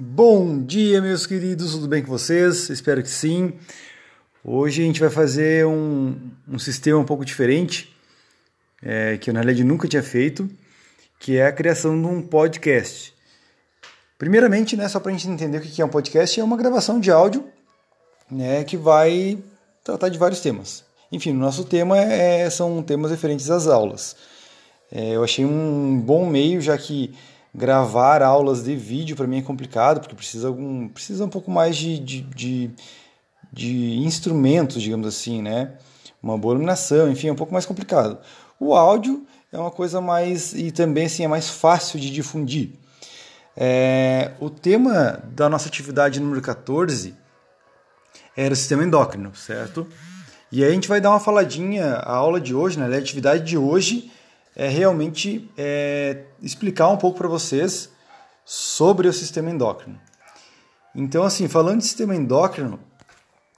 Bom dia, meus queridos, tudo bem com vocês? Espero que sim. Hoje a gente vai fazer um, um sistema um pouco diferente, é, que eu na realidade nunca tinha feito, que é a criação de um podcast. Primeiramente, né, só para a gente entender o que é um podcast, é uma gravação de áudio né, que vai tratar de vários temas. Enfim, o nosso tema é, são temas referentes às aulas. É, eu achei um bom meio, já que gravar aulas de vídeo para mim é complicado, porque precisa, algum, precisa um pouco mais de, de, de, de instrumentos, digamos assim, né? Uma boa iluminação, enfim, é um pouco mais complicado. O áudio é uma coisa mais. e também assim, é mais fácil de difundir. É, o tema da nossa atividade número 14 era o sistema endócrino, certo? E aí a gente vai dar uma faladinha, a aula de hoje, né, a atividade de hoje é realmente é, explicar um pouco para vocês sobre o sistema endócrino. Então, assim, falando de sistema endócrino,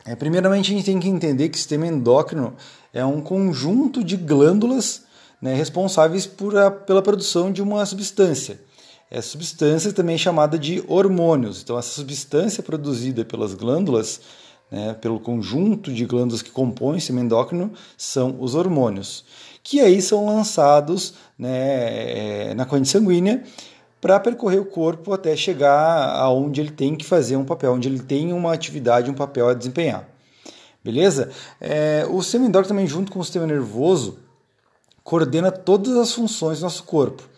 é, primeiramente a gente tem que entender que o sistema endócrino é um conjunto de glândulas né, responsáveis por a, pela produção de uma substância. Essa substância também é chamada de hormônios. Então, essa substância produzida pelas glândulas né, pelo conjunto de glândulas que compõem o sistema endócrino, são os hormônios, que aí são lançados né, é, na corrente sanguínea para percorrer o corpo até chegar aonde ele tem que fazer um papel, onde ele tem uma atividade, um papel a desempenhar. Beleza? É, o sistema endócrino também, junto com o sistema nervoso, coordena todas as funções do nosso corpo.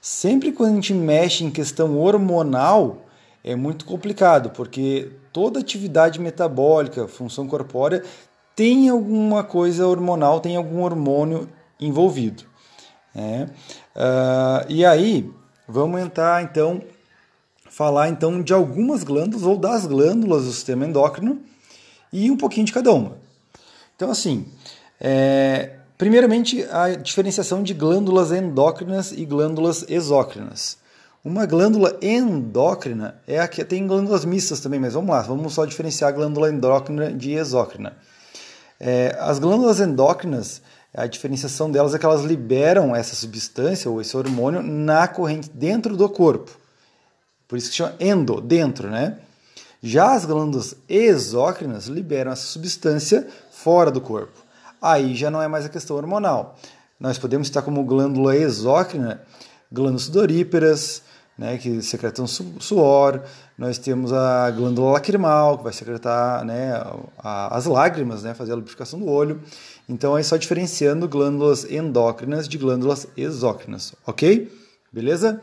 Sempre quando a gente mexe em questão hormonal, é muito complicado, porque toda atividade metabólica, função corpórea, tem alguma coisa hormonal, tem algum hormônio envolvido. Né? Uh, e aí, vamos entrar então, falar então de algumas glândulas ou das glândulas do sistema endócrino e um pouquinho de cada uma. Então, assim, é, primeiramente a diferenciação de glândulas endócrinas e glândulas exócrinas. Uma glândula endócrina é a que tem glândulas mistas também, mas vamos lá, vamos só diferenciar a glândula endócrina de exócrina. É, as glândulas endócrinas, a diferenciação delas é que elas liberam essa substância ou esse hormônio na corrente dentro do corpo. Por isso que chama endo, dentro, né? Já as glândulas exócrinas liberam essa substância fora do corpo. Aí já não é mais a questão hormonal. Nós podemos estar como glândula exócrina, glândulas sudoríparas, né, que secretam suor, nós temos a glândula lacrimal, que vai secretar né, as lágrimas, né, fazer a lubrificação do olho. Então, é só diferenciando glândulas endócrinas de glândulas exócrinas, ok? Beleza?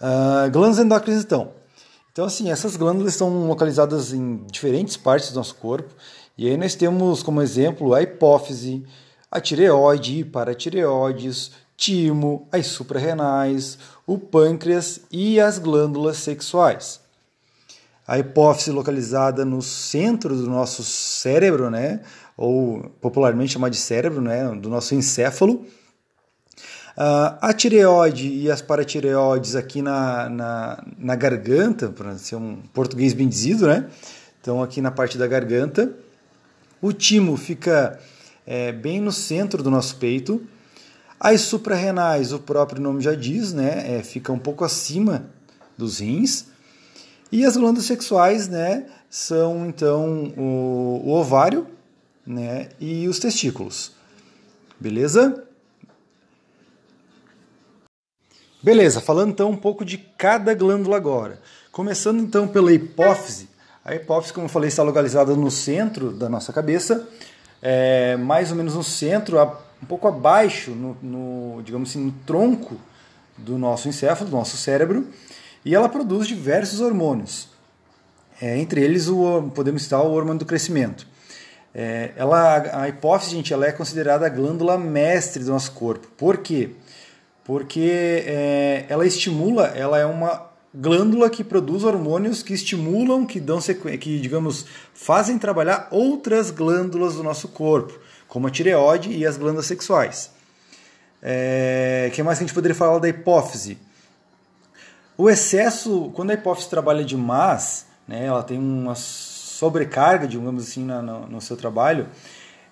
Uh, glândulas endócrinas, então. Então, assim, essas glândulas estão localizadas em diferentes partes do nosso corpo. E aí nós temos como exemplo a hipófise, a tireoide paratireoides, timo, as suprarrenais, o pâncreas e as glândulas sexuais. A hipófise localizada no centro do nosso cérebro, né, ou popularmente chamada de cérebro, né, do nosso encéfalo. A tireoide e as paratireoides aqui na, na, na garganta, para ser um português bem dizido, né? Então, aqui na parte da garganta. O timo fica é, bem no centro do nosso peito. As suprarrenais, o próprio nome já diz, né, é, fica um pouco acima dos rins. E as glândulas sexuais, né, são então o, o ovário, né, e os testículos. Beleza? Beleza, falando então um pouco de cada glândula agora. Começando então pela hipófise. A hipófise, como eu falei, está localizada no centro da nossa cabeça, é, mais ou menos no centro, um pouco abaixo, no, no, digamos assim, no tronco do nosso encéfalo, do nosso cérebro, e ela produz diversos hormônios. É, entre eles, o, podemos citar o hormônio do crescimento. É, ela, a hipófise, gente, ela é considerada a glândula mestre do nosso corpo. Por quê? Porque é, ela estimula, ela é uma glândula que produz hormônios que estimulam, que dão que digamos fazem trabalhar outras glândulas do nosso corpo como a tireoide e as glândulas sexuais. É, que mais que a gente poderia falar da hipófise? O excesso, quando a hipófise trabalha demais, né, ela tem uma sobrecarga, digamos assim, no, no seu trabalho,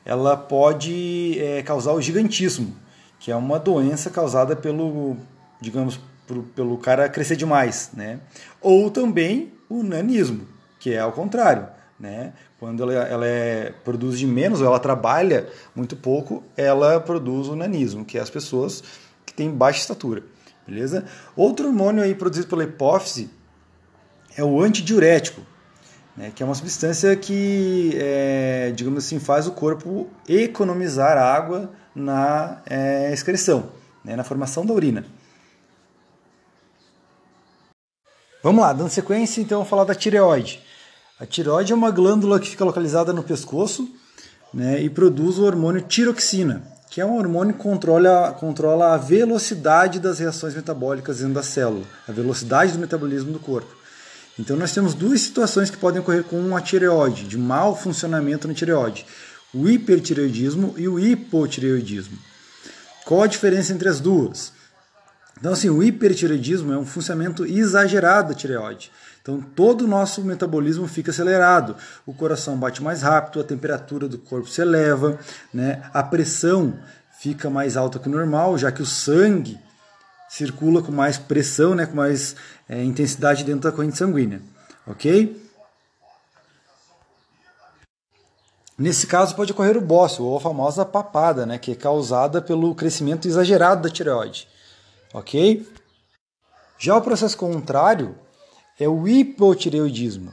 ela pode é, causar o gigantismo, que é uma doença causada pelo, digamos, pro, pelo cara crescer demais, né? Ou também o nanismo, que é ao contrário, né? Quando ela, ela é, produz de menos, ou ela trabalha muito pouco, ela produz o nanismo, que é as pessoas que têm baixa estatura, beleza? Outro hormônio aí produzido pela hipófise é o antidiurético, né, que é uma substância que, é, digamos assim, faz o corpo economizar água na é, excreção, né, na formação da urina. Vamos lá, dando sequência, então, vamos falar da tireoide. A tireoide é uma glândula que fica localizada no pescoço né, e produz o hormônio tiroxina, que é um hormônio que controla, controla a velocidade das reações metabólicas dentro da célula, a velocidade do metabolismo do corpo. Então nós temos duas situações que podem ocorrer com a tireoide, de mau funcionamento na tireoide: o hipertireoidismo e o hipotireoidismo. Qual a diferença entre as duas? Então, assim, o hipertireoidismo é um funcionamento exagerado da tireoide. Então, todo o nosso metabolismo fica acelerado. O coração bate mais rápido, a temperatura do corpo se eleva, né? a pressão fica mais alta que o normal, já que o sangue circula com mais pressão, né? com mais é, intensidade dentro da corrente sanguínea. Ok? Nesse caso, pode ocorrer o bócio, ou a famosa papada, né? que é causada pelo crescimento exagerado da tireoide ok? Já o processo contrário é o hipotireoidismo.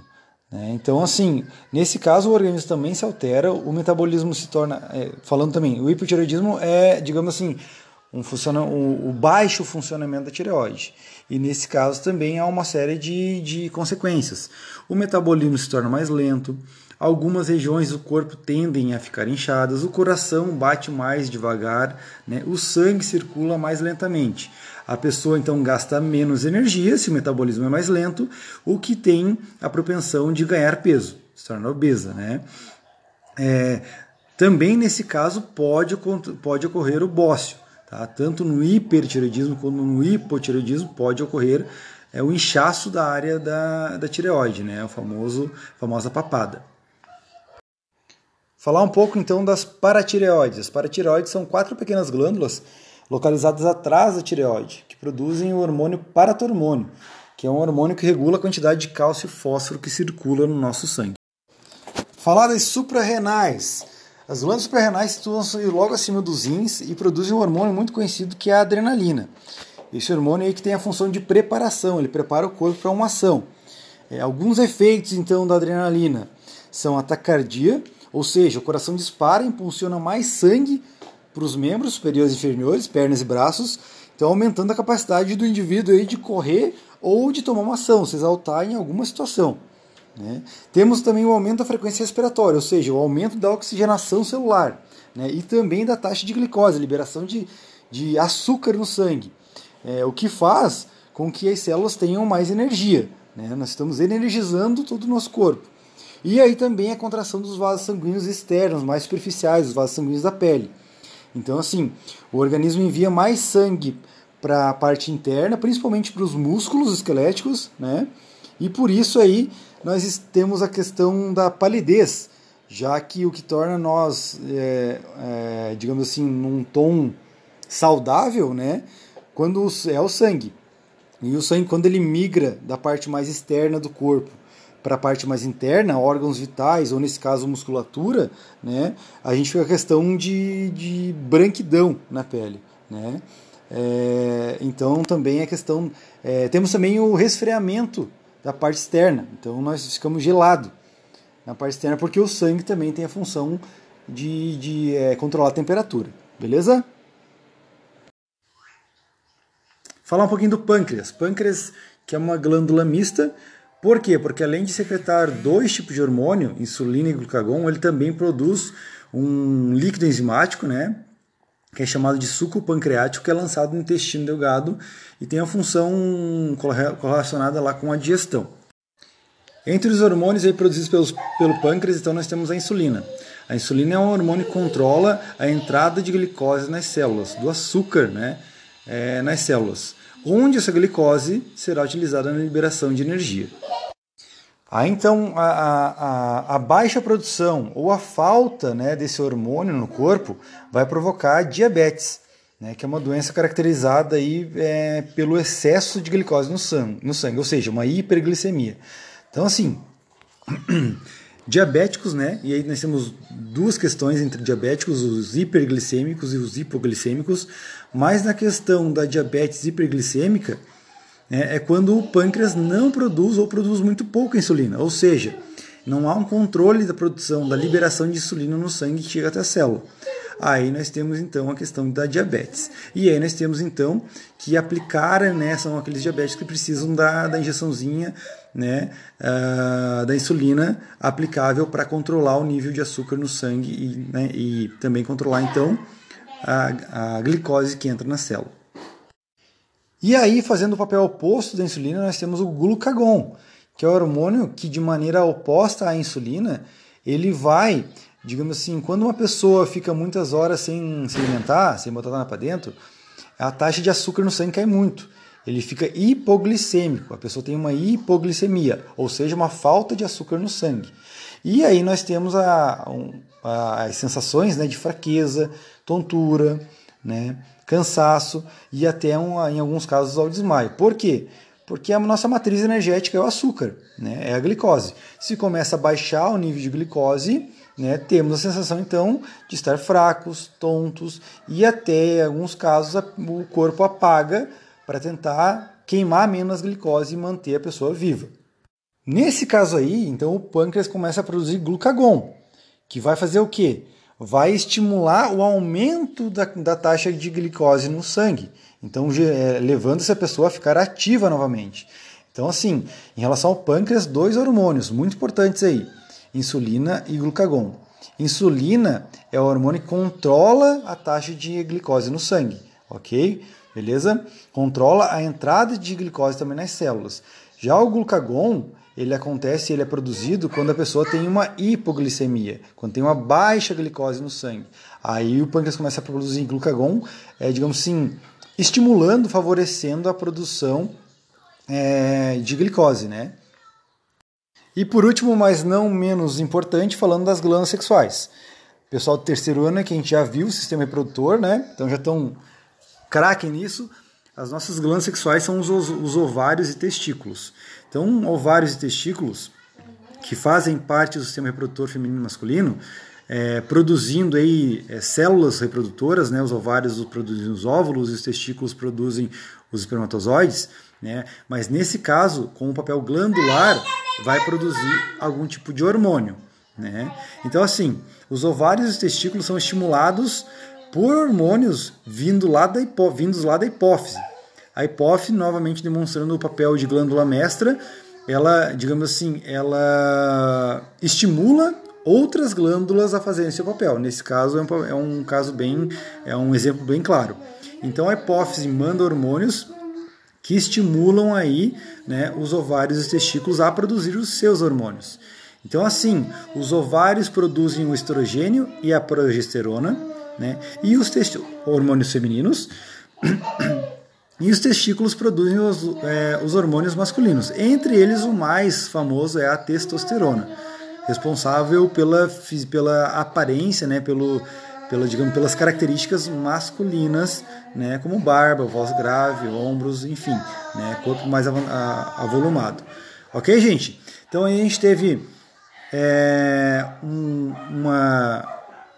Né? Então, assim, nesse caso o organismo também se altera, o metabolismo se torna. É, falando também, o hipotireoidismo é, digamos assim, um funciona, o, o, baixo funcionamento da tireoide. E nesse caso também há uma série de, de consequências. O metabolismo se torna mais lento, Algumas regiões do corpo tendem a ficar inchadas, o coração bate mais devagar, né? o sangue circula mais lentamente. A pessoa então gasta menos energia se o metabolismo é mais lento, o que tem a propensão de ganhar peso, se torna obesa. Né? É, também nesse caso pode, pode ocorrer o bócio. Tá? Tanto no hipertireoidismo como no hipotireoidismo pode ocorrer é, o inchaço da área da, da tireoide, né? o famoso famosa papada. Falar um pouco então das paratireoides. As paratireoides são quatro pequenas glândulas localizadas atrás da tireoide, que produzem o hormônio paratormônio, que é um hormônio que regula a quantidade de cálcio e fósforo que circula no nosso sangue. Falar das suprarrenais. As glândulas suprarrenais situam-se logo acima dos rins e produzem um hormônio muito conhecido que é a adrenalina. Esse hormônio aí que tem a função de preparação, ele prepara o corpo para uma ação. É, alguns efeitos então da adrenalina são a taquicardia, ou seja, o coração dispara e impulsiona mais sangue para os membros superiores e inferiores, pernas e braços, então aumentando a capacidade do indivíduo aí de correr ou de tomar uma ação, se exaltar em alguma situação. Né? Temos também o aumento da frequência respiratória, ou seja, o aumento da oxigenação celular né? e também da taxa de glicose, liberação de, de açúcar no sangue, é, o que faz com que as células tenham mais energia. Né? Nós estamos energizando todo o nosso corpo. E aí também a contração dos vasos sanguíneos externos, mais superficiais, os vasos sanguíneos da pele. Então, assim, o organismo envia mais sangue para a parte interna, principalmente para os músculos esqueléticos, né? E por isso aí nós temos a questão da palidez, já que o que torna nós, é, é, digamos assim, num tom saudável, né? Quando é o sangue. E o sangue, quando ele migra da parte mais externa do corpo para a parte mais interna, órgãos vitais, ou nesse caso musculatura, né, a gente fica a questão de, de branquidão na pele. Né? É, então também a questão. É, temos também o resfriamento da parte externa, então nós ficamos gelado na parte externa, porque o sangue também tem a função de, de é, controlar a temperatura. Beleza? Falar um pouquinho do pâncreas. Pâncreas, que é uma glândula mista, por quê? Porque além de secretar dois tipos de hormônio, insulina e glucagon, ele também produz um líquido enzimático, né? Que é chamado de suco pancreático, que é lançado no intestino delgado e tem a função correlacionada lá com a digestão. Entre os hormônios aí produzidos pelos, pelo pâncreas, então nós temos a insulina. A insulina é um hormônio que controla a entrada de glicose nas células, do açúcar né, é, nas células onde essa glicose será utilizada na liberação de energia. Aí então a, a, a, baixa produção ou a falta né, desse hormônio no corpo vai provocar diabetes. né, que é uma doença caracterizada aí, é, pelo excesso de glicose no sangue, no sangue, ou seja, uma hiperglicemia. Então, assim, diabéticos, né? E aí nós temos duas questões entre diabéticos, os hiperglicêmicos e os hipoglicêmicos, mas na questão da diabetes hiperglicêmica, né, é quando o pâncreas não produz ou produz muito pouca insulina, ou seja, não há um controle da produção, da liberação de insulina no sangue que chega até a célula. Aí nós temos então a questão da diabetes. E aí nós temos então que aplicar, né, são aqueles diabéticos que precisam da, da injeçãozinha né, uh, da insulina aplicável para controlar o nível de açúcar no sangue e, né, e também controlar então a, a glicose que entra na célula. E aí, fazendo o papel oposto da insulina, nós temos o glucagon, que é o hormônio que, de maneira oposta à insulina, ele vai digamos assim, quando uma pessoa fica muitas horas sem se alimentar, sem botar nada para dentro, a taxa de açúcar no sangue cai muito. Ele fica hipoglicêmico, a pessoa tem uma hipoglicemia, ou seja, uma falta de açúcar no sangue. E aí nós temos a, a, as sensações né, de fraqueza, tontura, né, cansaço e até um, em alguns casos ao desmaio. Por quê? Porque a nossa matriz energética é o açúcar, né, é a glicose. Se começa a baixar o nível de glicose, né, temos a sensação então de estar fracos, tontos e até em alguns casos o corpo apaga para tentar queimar menos glicose e manter a pessoa viva. Nesse caso aí, então o pâncreas começa a produzir glucagon, que vai fazer o quê? Vai estimular o aumento da, da taxa de glicose no sangue, então é, levando essa pessoa a ficar ativa novamente. Então, assim, em relação ao pâncreas, dois hormônios muito importantes aí insulina e glucagon. Insulina é o hormônio que controla a taxa de glicose no sangue, ok? Beleza? Controla a entrada de glicose também nas células. Já o glucagon, ele acontece, ele é produzido quando a pessoa tem uma hipoglicemia, quando tem uma baixa glicose no sangue. Aí o pâncreas começa a produzir glucagon, é, digamos assim, estimulando, favorecendo a produção é, de glicose, né? E por último, mas não menos importante, falando das glândulas sexuais. Pessoal do terceiro ano, que a gente já viu o sistema reprodutor, né? Então já estão craque nisso. As nossas glândulas sexuais são os, os ovários e testículos. Então, ovários e testículos, que fazem parte do sistema reprodutor feminino e masculino, é, produzindo aí é, células reprodutoras, né? Os ovários produzem os óvulos e os testículos produzem os espermatozoides. Né? Mas nesse caso, com o papel glandular, vai produzir algum tipo de hormônio. Né? Então, assim, os ovários e os testículos são estimulados por hormônios vindo lá da vindos lá da hipófise. A hipófise, novamente demonstrando o papel de glândula mestra, ela, digamos assim, ela estimula outras glândulas a fazerem seu papel. Nesse caso, é um, é um caso bem, é um exemplo bem claro. Então, a hipófise manda hormônios que estimulam aí né, os ovários e os testículos a produzir os seus hormônios. Então, assim, os ovários produzem o estrogênio e a progesterona, né, e os hormônios femininos, e os testículos produzem os, é, os hormônios masculinos. Entre eles, o mais famoso é a testosterona, responsável pela, pela aparência, né, pelo pela, digamos, pelas características masculinas, né, como barba, voz grave, ombros, enfim, né, corpo mais avolumado. Ok, gente? Então a gente teve é, um, uma,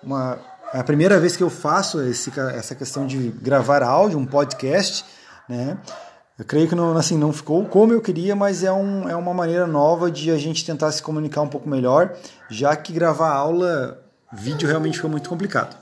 uma é a primeira vez que eu faço esse, essa questão de gravar áudio, um podcast, né? Eu creio que não, assim, não ficou como eu queria, mas é, um, é uma maneira nova de a gente tentar se comunicar um pouco melhor, já que gravar aula Vídeo realmente ficou muito complicado.